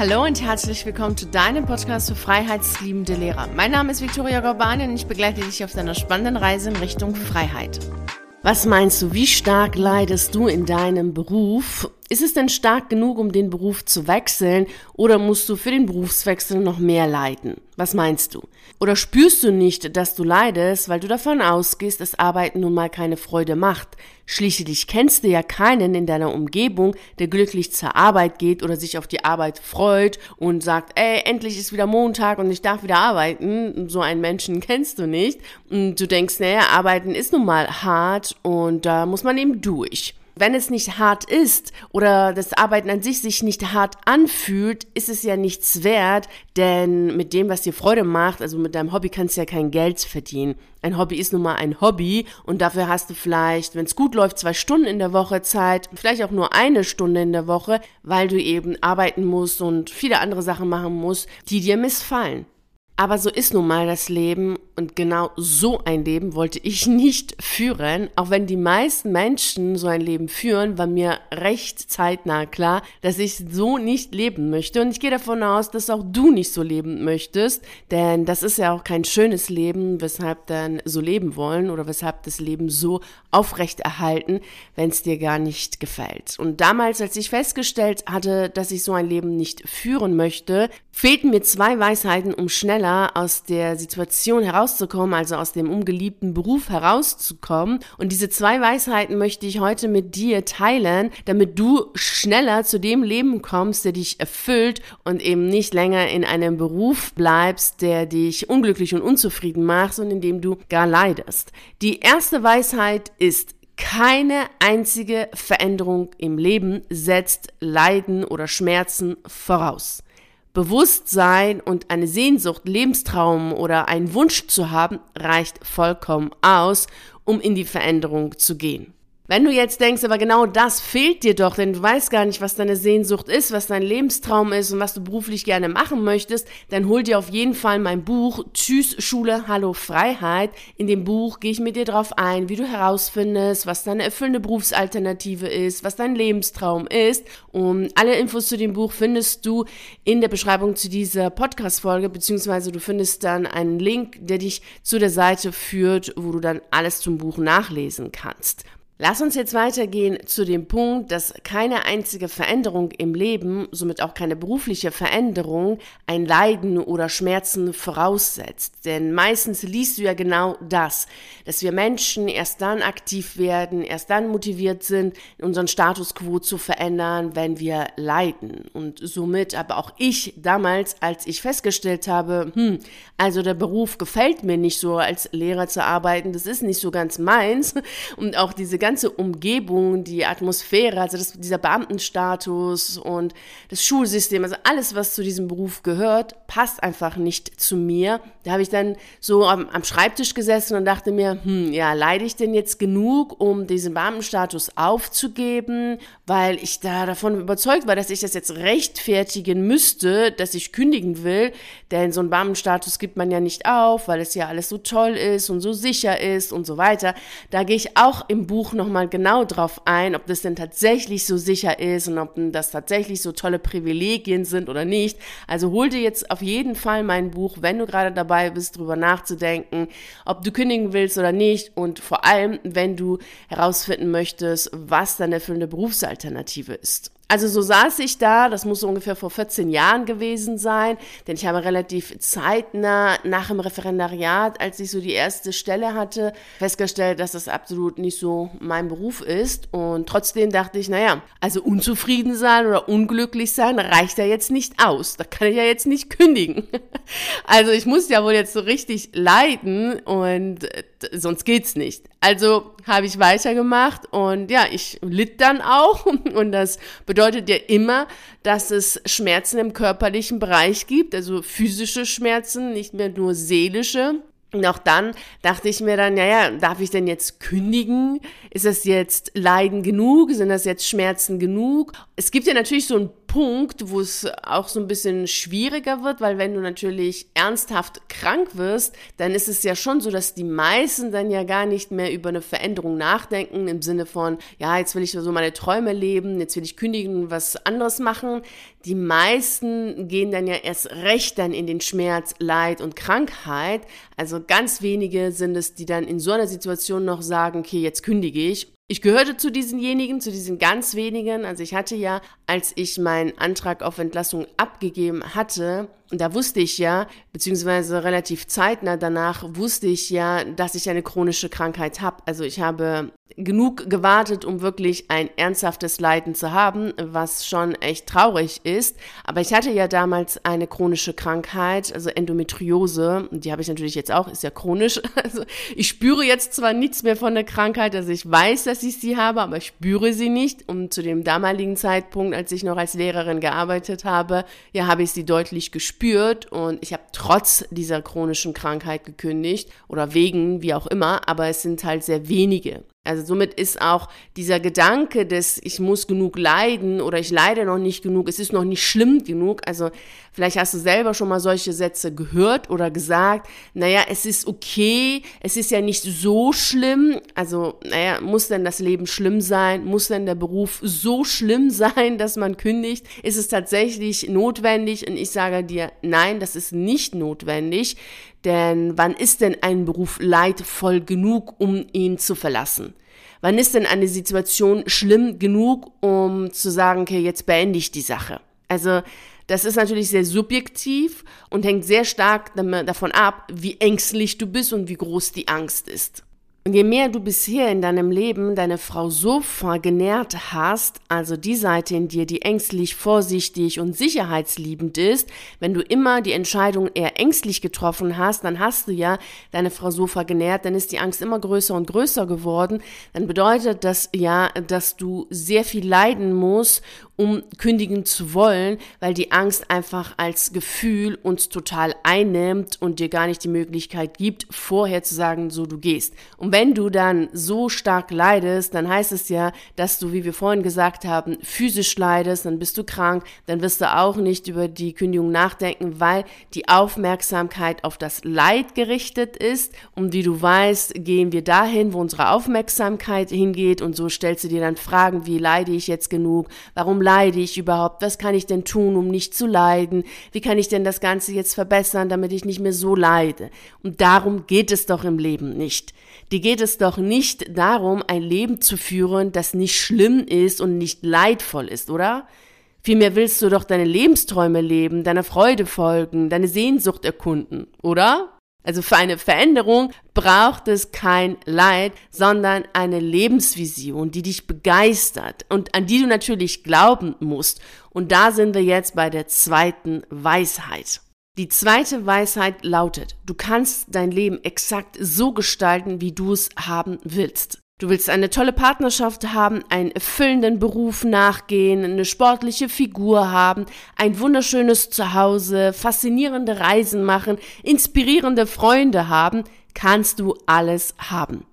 Hallo und herzlich willkommen zu deinem Podcast für freiheitsliebende Lehrer. Mein Name ist Viktoria Gorbani und ich begleite dich auf deiner spannenden Reise in Richtung Freiheit. Was meinst du, wie stark leidest du in deinem Beruf? Ist es denn stark genug, um den Beruf zu wechseln oder musst du für den Berufswechsel noch mehr leiden? Was meinst du? Oder spürst du nicht, dass du leidest, weil du davon ausgehst, dass Arbeiten nun mal keine Freude macht? Schließlich kennst du ja keinen in deiner Umgebung, der glücklich zur Arbeit geht oder sich auf die Arbeit freut und sagt, ey, endlich ist wieder Montag und ich darf wieder arbeiten. So einen Menschen kennst du nicht. Und du denkst, naja, Arbeiten ist nun mal hart und da muss man eben durch wenn es nicht hart ist oder das Arbeiten an sich sich nicht hart anfühlt, ist es ja nichts wert, denn mit dem, was dir Freude macht, also mit deinem Hobby kannst du ja kein Geld verdienen. Ein Hobby ist nun mal ein Hobby und dafür hast du vielleicht, wenn es gut läuft, zwei Stunden in der Woche Zeit, vielleicht auch nur eine Stunde in der Woche, weil du eben arbeiten musst und viele andere Sachen machen musst, die dir missfallen. Aber so ist nun mal das Leben und genau so ein Leben wollte ich nicht führen. Auch wenn die meisten Menschen so ein Leben führen, war mir recht zeitnah klar, dass ich so nicht leben möchte. Und ich gehe davon aus, dass auch du nicht so leben möchtest, denn das ist ja auch kein schönes Leben, weshalb dann so leben wollen oder weshalb das Leben so aufrechterhalten, wenn es dir gar nicht gefällt. Und damals, als ich festgestellt hatte, dass ich so ein Leben nicht führen möchte, fehlten mir zwei Weisheiten, um schneller aus der Situation herauszukommen, also aus dem ungeliebten Beruf herauszukommen. Und diese zwei Weisheiten möchte ich heute mit dir teilen, damit du schneller zu dem Leben kommst, der dich erfüllt und eben nicht länger in einem Beruf bleibst, der dich unglücklich und unzufrieden macht und in dem du gar leidest. Die erste Weisheit ist, keine einzige Veränderung im Leben setzt Leiden oder Schmerzen voraus. Bewusstsein und eine Sehnsucht, Lebenstraum oder einen Wunsch zu haben, reicht vollkommen aus, um in die Veränderung zu gehen. Wenn du jetzt denkst, aber genau das fehlt dir doch, denn du weißt gar nicht, was deine Sehnsucht ist, was dein Lebenstraum ist und was du beruflich gerne machen möchtest, dann hol dir auf jeden Fall mein Buch Tschüss Schule, Hallo Freiheit. In dem Buch gehe ich mit dir drauf ein, wie du herausfindest, was deine erfüllende Berufsalternative ist, was dein Lebenstraum ist. Und alle Infos zu dem Buch findest du in der Beschreibung zu dieser Podcast-Folge, beziehungsweise du findest dann einen Link, der dich zu der Seite führt, wo du dann alles zum Buch nachlesen kannst. Lass uns jetzt weitergehen zu dem Punkt, dass keine einzige Veränderung im Leben, somit auch keine berufliche Veränderung, ein Leiden oder Schmerzen voraussetzt. Denn meistens liest du ja genau das, dass wir Menschen erst dann aktiv werden, erst dann motiviert sind, unseren Status quo zu verändern, wenn wir leiden. Und somit aber auch ich damals, als ich festgestellt habe, hm, also der Beruf gefällt mir nicht so, als Lehrer zu arbeiten, das ist nicht so ganz meins und auch diese ganze Umgebung, die Atmosphäre, also das, dieser Beamtenstatus und das Schulsystem, also alles, was zu diesem Beruf gehört, passt einfach nicht zu mir. Da habe ich dann so am, am Schreibtisch gesessen und dachte mir, hm, ja, leide ich denn jetzt genug, um diesen Beamtenstatus aufzugeben, weil ich da davon überzeugt war, dass ich das jetzt rechtfertigen müsste, dass ich kündigen will, denn so einen Beamtenstatus gibt man ja nicht auf, weil es ja alles so toll ist und so sicher ist und so weiter. Da gehe ich auch im Buch nochmal genau drauf ein, ob das denn tatsächlich so sicher ist und ob das tatsächlich so tolle Privilegien sind oder nicht. Also hol dir jetzt auf jeden Fall mein Buch, wenn du gerade dabei bist, drüber nachzudenken, ob du kündigen willst oder nicht und vor allem, wenn du herausfinden möchtest, was deine erfüllende Berufsalternative ist. Also so saß ich da, das muss ungefähr vor 14 Jahren gewesen sein, denn ich habe relativ zeitnah nach dem Referendariat, als ich so die erste Stelle hatte, festgestellt, dass das absolut nicht so mein Beruf ist. Und trotzdem dachte ich, naja, also unzufrieden sein oder unglücklich sein reicht ja jetzt nicht aus. Da kann ich ja jetzt nicht kündigen. Also ich muss ja wohl jetzt so richtig leiden und äh, sonst geht's nicht. Also habe ich weitergemacht und ja, ich litt dann auch und das bedeutet, bedeutet ja immer, dass es Schmerzen im körperlichen Bereich gibt, also physische Schmerzen, nicht mehr nur seelische. Und auch dann dachte ich mir dann, naja, darf ich denn jetzt kündigen? Ist das jetzt Leiden genug? Sind das jetzt Schmerzen genug? Es gibt ja natürlich so ein Punkt, wo es auch so ein bisschen schwieriger wird, weil wenn du natürlich ernsthaft krank wirst, dann ist es ja schon so, dass die meisten dann ja gar nicht mehr über eine Veränderung nachdenken im Sinne von, ja, jetzt will ich so meine Träume leben, jetzt will ich kündigen, was anderes machen. Die meisten gehen dann ja erst recht dann in den Schmerz, Leid und Krankheit. Also ganz wenige sind es, die dann in so einer Situation noch sagen, okay, jetzt kündige ich ich gehörte zu diesenjenigen, zu diesen ganz wenigen. Also ich hatte ja, als ich meinen Antrag auf Entlassung abgegeben hatte, und da wusste ich ja, beziehungsweise relativ zeitnah danach wusste ich ja, dass ich eine chronische Krankheit habe. Also ich habe genug gewartet, um wirklich ein ernsthaftes Leiden zu haben, was schon echt traurig ist. Aber ich hatte ja damals eine chronische Krankheit, also Endometriose. Die habe ich natürlich jetzt auch, ist ja chronisch. Also ich spüre jetzt zwar nichts mehr von der Krankheit, also ich weiß, dass ich sie habe, aber ich spüre sie nicht. Und zu dem damaligen Zeitpunkt, als ich noch als Lehrerin gearbeitet habe, ja, habe ich sie deutlich gespürt gespürt und ich habe trotz dieser chronischen Krankheit gekündigt oder wegen, wie auch immer, aber es sind halt sehr wenige. Also somit ist auch dieser Gedanke des, ich muss genug leiden oder ich leide noch nicht genug, es ist noch nicht schlimm genug. Also vielleicht hast du selber schon mal solche Sätze gehört oder gesagt, naja, es ist okay, es ist ja nicht so schlimm. Also, naja, muss denn das Leben schlimm sein? Muss denn der Beruf so schlimm sein, dass man kündigt? Ist es tatsächlich notwendig? Und ich sage dir, nein, das ist nicht notwendig. Denn wann ist denn ein Beruf leidvoll genug, um ihn zu verlassen? Wann ist denn eine Situation schlimm genug, um zu sagen, okay, jetzt beende ich die Sache? Also, das ist natürlich sehr subjektiv und hängt sehr stark davon ab, wie ängstlich du bist und wie groß die Angst ist. Je mehr du bisher in deinem Leben deine Frau so vergenährt hast, also die Seite in dir, die ängstlich, vorsichtig und sicherheitsliebend ist, wenn du immer die Entscheidung eher ängstlich getroffen hast, dann hast du ja deine Frau so vergenährt, dann ist die Angst immer größer und größer geworden, dann bedeutet das ja, dass du sehr viel leiden musst, um kündigen zu wollen, weil die Angst einfach als Gefühl uns total einnimmt und dir gar nicht die Möglichkeit gibt, vorher zu sagen, so du gehst. Und wenn du dann so stark leidest, dann heißt es ja, dass du, wie wir vorhin gesagt haben, physisch leidest, dann bist du krank, dann wirst du auch nicht über die Kündigung nachdenken, weil die Aufmerksamkeit auf das Leid gerichtet ist. Und wie du weißt, gehen wir dahin, wo unsere Aufmerksamkeit hingeht und so stellst du dir dann Fragen, wie leide ich jetzt genug? Warum leide ich überhaupt? Was kann ich denn tun, um nicht zu leiden? Wie kann ich denn das Ganze jetzt verbessern, damit ich nicht mehr so leide? Und darum geht es doch im Leben nicht. Dir geht es doch nicht darum, ein Leben zu führen, das nicht schlimm ist und nicht leidvoll ist, oder? Vielmehr willst du doch deine Lebensträume leben, deiner Freude folgen, deine Sehnsucht erkunden, oder? Also für eine Veränderung braucht es kein Leid, sondern eine Lebensvision, die dich begeistert und an die du natürlich glauben musst. Und da sind wir jetzt bei der zweiten Weisheit. Die zweite Weisheit lautet, du kannst dein Leben exakt so gestalten, wie du es haben willst. Du willst eine tolle Partnerschaft haben, einen erfüllenden Beruf nachgehen, eine sportliche Figur haben, ein wunderschönes Zuhause, faszinierende Reisen machen, inspirierende Freunde haben, kannst du alles haben.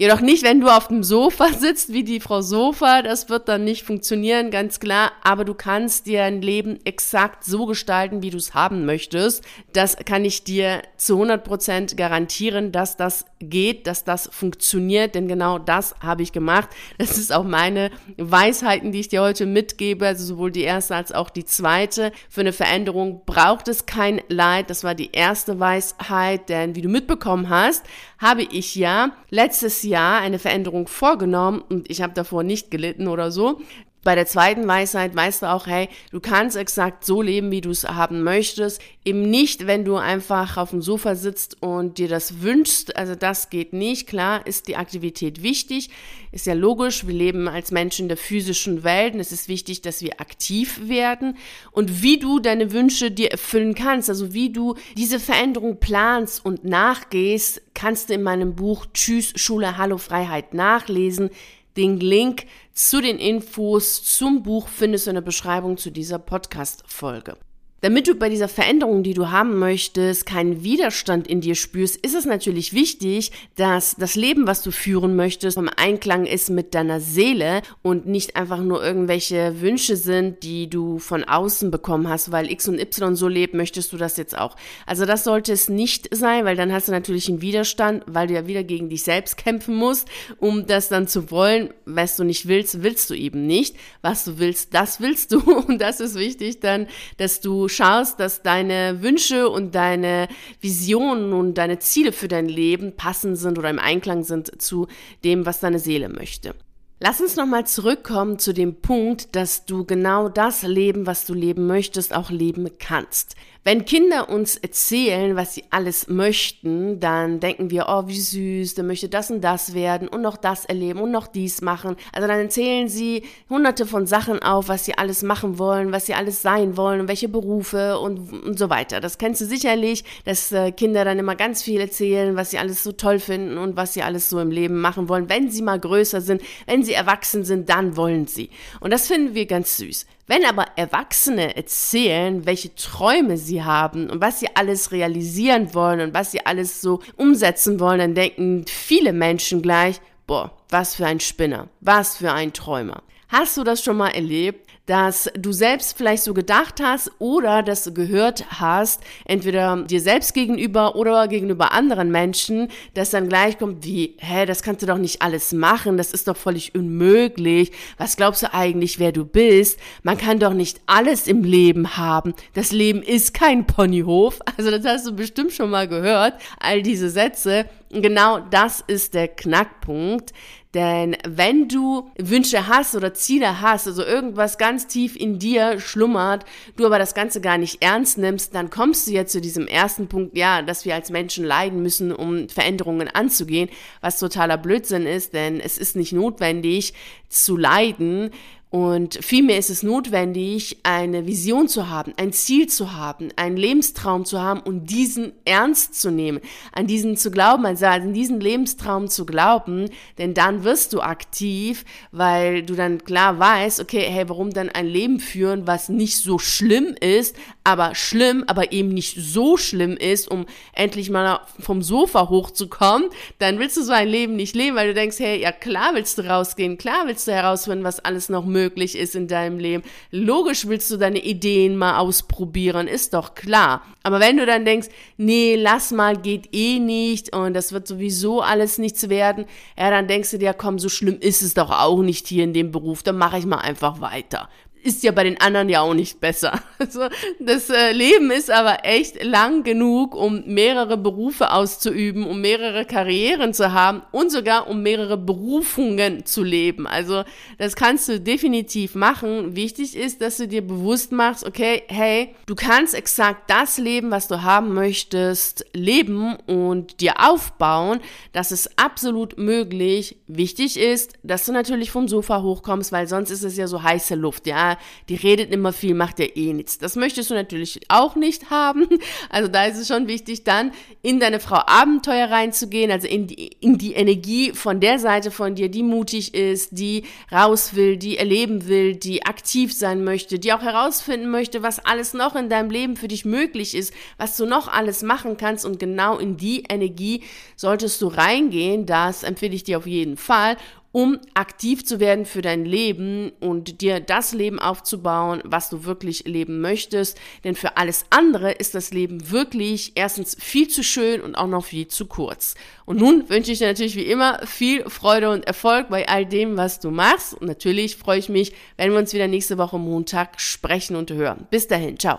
Jedoch nicht, wenn du auf dem Sofa sitzt, wie die Frau Sofa, das wird dann nicht funktionieren, ganz klar, aber du kannst dir ein Leben exakt so gestalten, wie du es haben möchtest. Das kann ich dir zu 100 Prozent garantieren, dass das geht, dass das funktioniert, denn genau das habe ich gemacht. Das ist auch meine Weisheiten, die ich dir heute mitgebe, also sowohl die erste als auch die zweite. Für eine Veränderung braucht es kein Leid, das war die erste Weisheit, denn wie du mitbekommen hast, habe ich ja letztes Jahr eine Veränderung vorgenommen und ich habe davor nicht gelitten oder so. Bei der zweiten Weisheit weißt du auch, hey, du kannst exakt so leben, wie du es haben möchtest. Eben nicht, wenn du einfach auf dem Sofa sitzt und dir das wünschst. Also das geht nicht. Klar ist die Aktivität wichtig. Ist ja logisch. Wir leben als Menschen in der physischen Welt und es ist wichtig, dass wir aktiv werden. Und wie du deine Wünsche dir erfüllen kannst, also wie du diese Veränderung planst und nachgehst, kannst du in meinem Buch Tschüss Schule Hallo Freiheit nachlesen. Den Link zu den Infos zum Buch findest du in der Beschreibung zu dieser Podcast-Folge. Damit du bei dieser Veränderung, die du haben möchtest, keinen Widerstand in dir spürst, ist es natürlich wichtig, dass das Leben, was du führen möchtest, im Einklang ist mit deiner Seele und nicht einfach nur irgendwelche Wünsche sind, die du von außen bekommen hast, weil X und Y so lebt, möchtest du das jetzt auch. Also das sollte es nicht sein, weil dann hast du natürlich einen Widerstand, weil du ja wieder gegen dich selbst kämpfen musst, um das dann zu wollen. Was du nicht willst, willst du eben nicht. Was du willst, das willst du. Und das ist wichtig dann, dass du schaust, dass deine Wünsche und deine Visionen und deine Ziele für dein Leben passend sind oder im Einklang sind zu dem, was deine Seele möchte. Lass uns nochmal zurückkommen zu dem Punkt, dass du genau das Leben, was du leben möchtest, auch leben kannst. Wenn Kinder uns erzählen, was sie alles möchten, dann denken wir, oh, wie süß, der möchte das und das werden und noch das erleben und noch dies machen. Also dann erzählen sie hunderte von Sachen auf, was sie alles machen wollen, was sie alles sein wollen und welche Berufe und, und so weiter. Das kennst du sicherlich, dass äh, Kinder dann immer ganz viel erzählen, was sie alles so toll finden und was sie alles so im Leben machen wollen. Wenn sie mal größer sind, wenn sie erwachsen sind, dann wollen sie. Und das finden wir ganz süß. Wenn aber Erwachsene erzählen, welche Träume sie haben und was sie alles realisieren wollen und was sie alles so umsetzen wollen, dann denken viele Menschen gleich, boah, was für ein Spinner, was für ein Träumer. Hast du das schon mal erlebt? Dass du selbst vielleicht so gedacht hast oder dass du gehört hast, entweder dir selbst gegenüber oder gegenüber anderen Menschen, dass dann gleich kommt wie, hä, das kannst du doch nicht alles machen, das ist doch völlig unmöglich. Was glaubst du eigentlich, wer du bist? Man kann doch nicht alles im Leben haben. Das Leben ist kein Ponyhof. Also das hast du bestimmt schon mal gehört, all diese Sätze. Genau das ist der Knackpunkt. Denn wenn du Wünsche hast oder Ziele hast, also irgendwas ganz tief in dir schlummert, du aber das Ganze gar nicht ernst nimmst, dann kommst du jetzt zu diesem ersten Punkt, ja, dass wir als Menschen leiden müssen, um Veränderungen anzugehen, was totaler Blödsinn ist, denn es ist nicht notwendig zu leiden, und vielmehr ist es notwendig, eine Vision zu haben, ein Ziel zu haben, einen Lebenstraum zu haben und diesen ernst zu nehmen, an diesen zu glauben, also an diesen Lebenstraum zu glauben, denn dann wirst du aktiv, weil du dann klar weißt, okay, hey, warum dann ein Leben führen, was nicht so schlimm ist, aber schlimm, aber eben nicht so schlimm ist, um endlich mal vom Sofa hochzukommen, dann willst du so ein Leben nicht leben, weil du denkst, hey, ja klar willst du rausgehen, klar willst du herausfinden, was alles noch möglich möglich ist in deinem Leben. Logisch willst du deine Ideen mal ausprobieren, ist doch klar. Aber wenn du dann denkst, nee, lass mal, geht eh nicht und das wird sowieso alles nichts werden, ja, dann denkst du dir, komm, so schlimm ist es doch auch nicht hier in dem Beruf, dann mache ich mal einfach weiter ist ja bei den anderen ja auch nicht besser. Also das äh, Leben ist aber echt lang genug, um mehrere Berufe auszuüben, um mehrere Karrieren zu haben und sogar um mehrere Berufungen zu leben. Also das kannst du definitiv machen. Wichtig ist, dass du dir bewusst machst, okay, hey, du kannst exakt das leben, was du haben möchtest, leben und dir aufbauen. Das ist absolut möglich. Wichtig ist, dass du natürlich vom Sofa hochkommst, weil sonst ist es ja so heiße Luft, die redet immer viel, macht ja eh nichts. Das möchtest du natürlich auch nicht haben. Also da ist es schon wichtig, dann in deine Frau Abenteuer reinzugehen, also in die, in die Energie von der Seite von dir, die mutig ist, die raus will, die erleben will, die aktiv sein möchte, die auch herausfinden möchte, was alles noch in deinem Leben für dich möglich ist, was du noch alles machen kannst und genau in die Energie solltest du reingehen. Das empfehle ich dir auf jeden Fall um aktiv zu werden für dein Leben und dir das Leben aufzubauen, was du wirklich leben möchtest. Denn für alles andere ist das Leben wirklich erstens viel zu schön und auch noch viel zu kurz. Und nun wünsche ich dir natürlich wie immer viel Freude und Erfolg bei all dem, was du machst. Und natürlich freue ich mich, wenn wir uns wieder nächste Woche Montag sprechen und hören. Bis dahin, ciao.